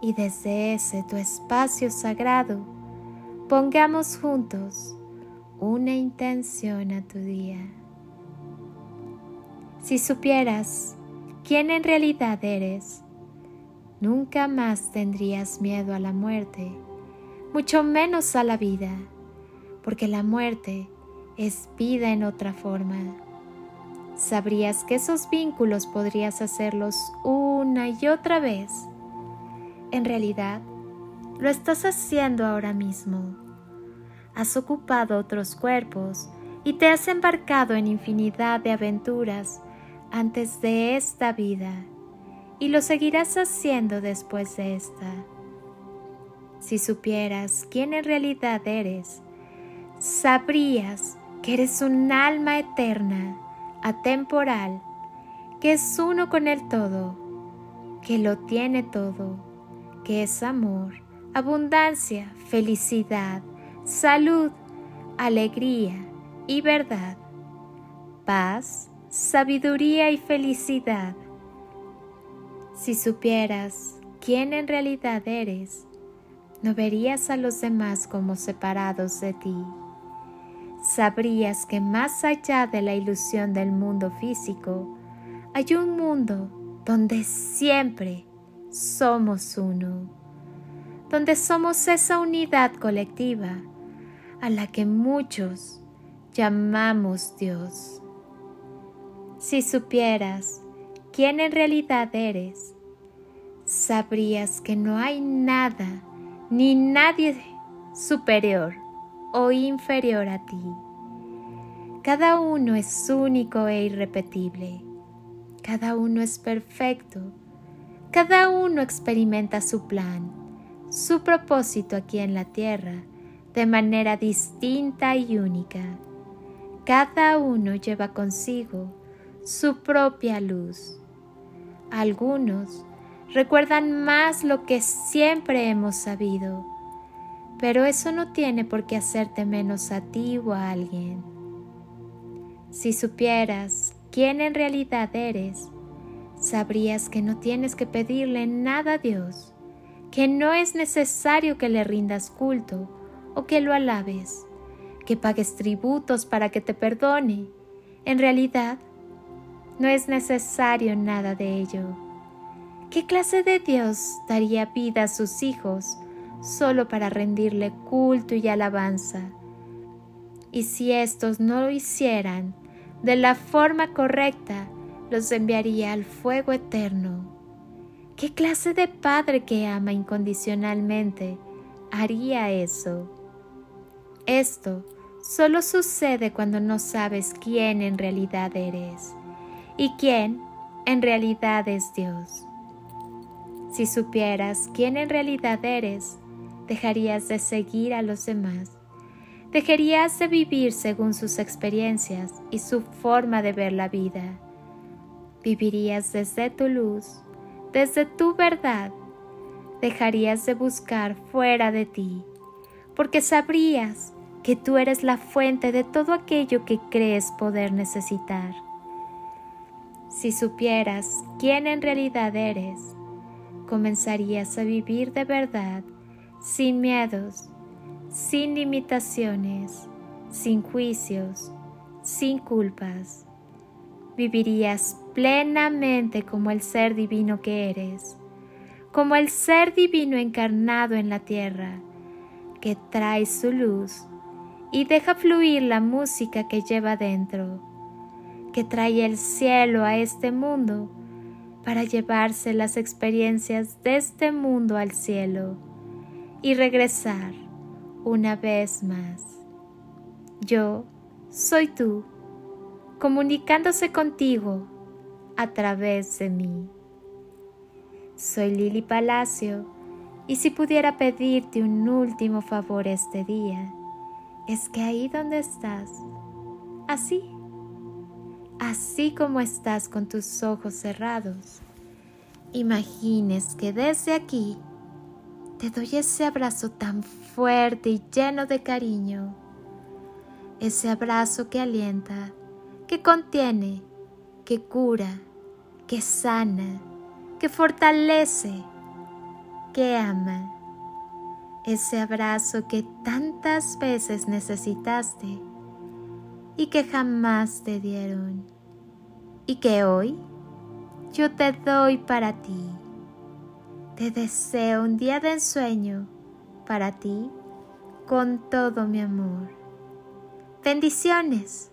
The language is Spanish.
Y desde ese tu espacio sagrado, pongamos juntos una intención a tu día. Si supieras quién en realidad eres, nunca más tendrías miedo a la muerte, mucho menos a la vida, porque la muerte es vida en otra forma sabrías que esos vínculos podrías hacerlos una y otra vez. En realidad, lo estás haciendo ahora mismo. Has ocupado otros cuerpos y te has embarcado en infinidad de aventuras antes de esta vida y lo seguirás haciendo después de esta. Si supieras quién en realidad eres, sabrías que eres un alma eterna atemporal, que es uno con el todo, que lo tiene todo, que es amor, abundancia, felicidad, salud, alegría y verdad, paz, sabiduría y felicidad. Si supieras quién en realidad eres, no verías a los demás como separados de ti sabrías que más allá de la ilusión del mundo físico, hay un mundo donde siempre somos uno, donde somos esa unidad colectiva a la que muchos llamamos Dios. Si supieras quién en realidad eres, sabrías que no hay nada ni nadie superior o inferior a ti. Cada uno es único e irrepetible. Cada uno es perfecto. Cada uno experimenta su plan, su propósito aquí en la tierra de manera distinta y única. Cada uno lleva consigo su propia luz. Algunos recuerdan más lo que siempre hemos sabido pero eso no tiene por qué hacerte menos a ti o a alguien. Si supieras quién en realidad eres, sabrías que no tienes que pedirle nada a Dios, que no es necesario que le rindas culto o que lo alabes, que pagues tributos para que te perdone. En realidad, no es necesario nada de ello. ¿Qué clase de Dios daría vida a sus hijos solo para rendirle culto y alabanza. Y si estos no lo hicieran de la forma correcta, los enviaría al fuego eterno. ¿Qué clase de padre que ama incondicionalmente haría eso? Esto solo sucede cuando no sabes quién en realidad eres y quién en realidad es Dios. Si supieras quién en realidad eres, dejarías de seguir a los demás, dejarías de vivir según sus experiencias y su forma de ver la vida. Vivirías desde tu luz, desde tu verdad, dejarías de buscar fuera de ti, porque sabrías que tú eres la fuente de todo aquello que crees poder necesitar. Si supieras quién en realidad eres, comenzarías a vivir de verdad sin miedos, sin limitaciones, sin juicios, sin culpas. Vivirías plenamente como el ser divino que eres, como el ser divino encarnado en la tierra, que trae su luz y deja fluir la música que lleva dentro, que trae el cielo a este mundo para llevarse las experiencias de este mundo al cielo y regresar una vez más. Yo soy tú, comunicándose contigo a través de mí. Soy Lili Palacio Y si pudiera pedirte un último favor este día, es que ahí donde estás, así, así como estás con tus ojos cerrados, imagines que desde aquí te doy ese abrazo tan fuerte y lleno de cariño, ese abrazo que alienta, que contiene, que cura, que sana, que fortalece, que ama. Ese abrazo que tantas veces necesitaste y que jamás te dieron y que hoy yo te doy para ti. Te deseo un día de ensueño para ti con todo mi amor. Bendiciones